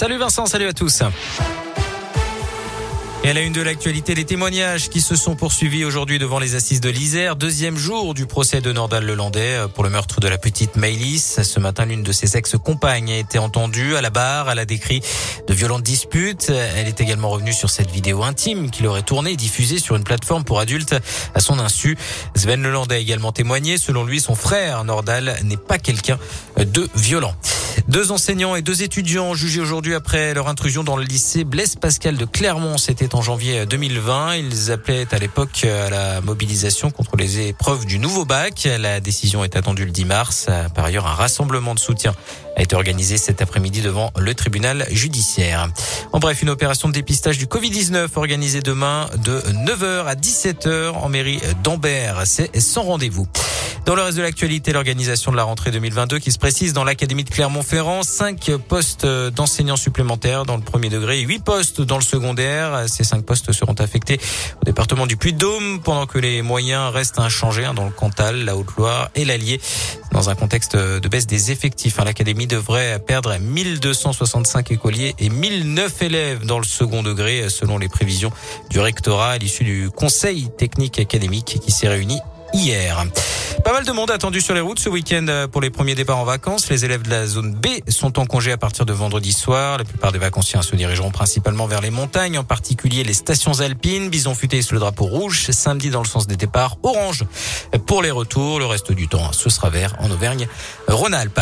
Salut Vincent, salut à tous. Et à la une de l'actualité, les témoignages qui se sont poursuivis aujourd'hui devant les assises de l'Isère. Deuxième jour du procès de Nordal Lelandais pour le meurtre de la petite Maëlys. Ce matin, l'une de ses ex-compagnes a été entendue à la barre. Elle a décrit de violentes disputes. Elle est également revenue sur cette vidéo intime qu'il aurait tournée et diffusée sur une plateforme pour adultes à son insu. Sven Lelandais a également témoigné. Selon lui, son frère Nordal n'est pas quelqu'un de violent. Deux enseignants et deux étudiants jugés aujourd'hui après leur intrusion dans le lycée Blaise Pascal de Clermont. C'était en janvier 2020. Ils appelaient à l'époque à la mobilisation contre les épreuves du nouveau bac. La décision est attendue le 10 mars. Par ailleurs, un rassemblement de soutien a été organisé cet après-midi devant le tribunal judiciaire. En bref, une opération de dépistage du Covid-19 organisée demain de 9h à 17h en mairie d'Ambert. C'est sans rendez-vous. Dans le reste de l'actualité, l'organisation de la rentrée 2022 qui se précise dans l'Académie de Clermont-Ferrand, cinq postes d'enseignants supplémentaires dans le premier degré et huit postes dans le secondaire. Ces cinq postes seront affectés au département du Puy-de-Dôme pendant que les moyens restent inchangés hein, dans le Cantal, la Haute-Loire et l'Allier. Dans un contexte de baisse des effectifs, hein, l'Académie devrait perdre 1265 écoliers et 1009 élèves dans le second degré selon les prévisions du rectorat à l'issue du Conseil technique académique qui s'est réuni hier. Pas mal de monde attendu sur les routes ce week-end euh, pour les premiers départs en vacances. Les élèves de la zone B sont en congé à partir de vendredi soir. La plupart des vacanciens se dirigeront principalement vers les montagnes, en particulier les stations alpines. Bison futé sur le drapeau rouge. Samedi dans le sens des départs, orange pour les retours. Le reste du temps, ce sera vert en Auvergne-Rhône-Alpes.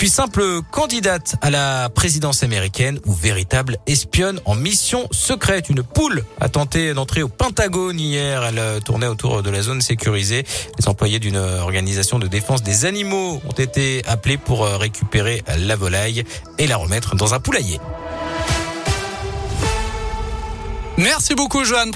Puis simple candidate à la présidence américaine ou véritable espionne en mission secrète. Une poule a tenté d'entrer au Pentagone hier. Elle euh, tournait autour de la zone sécurisée. Les employés d'une organisation de défense des animaux ont été appelés pour euh, récupérer la volaille et la remettre dans un poulailler. Merci beaucoup, Joanne.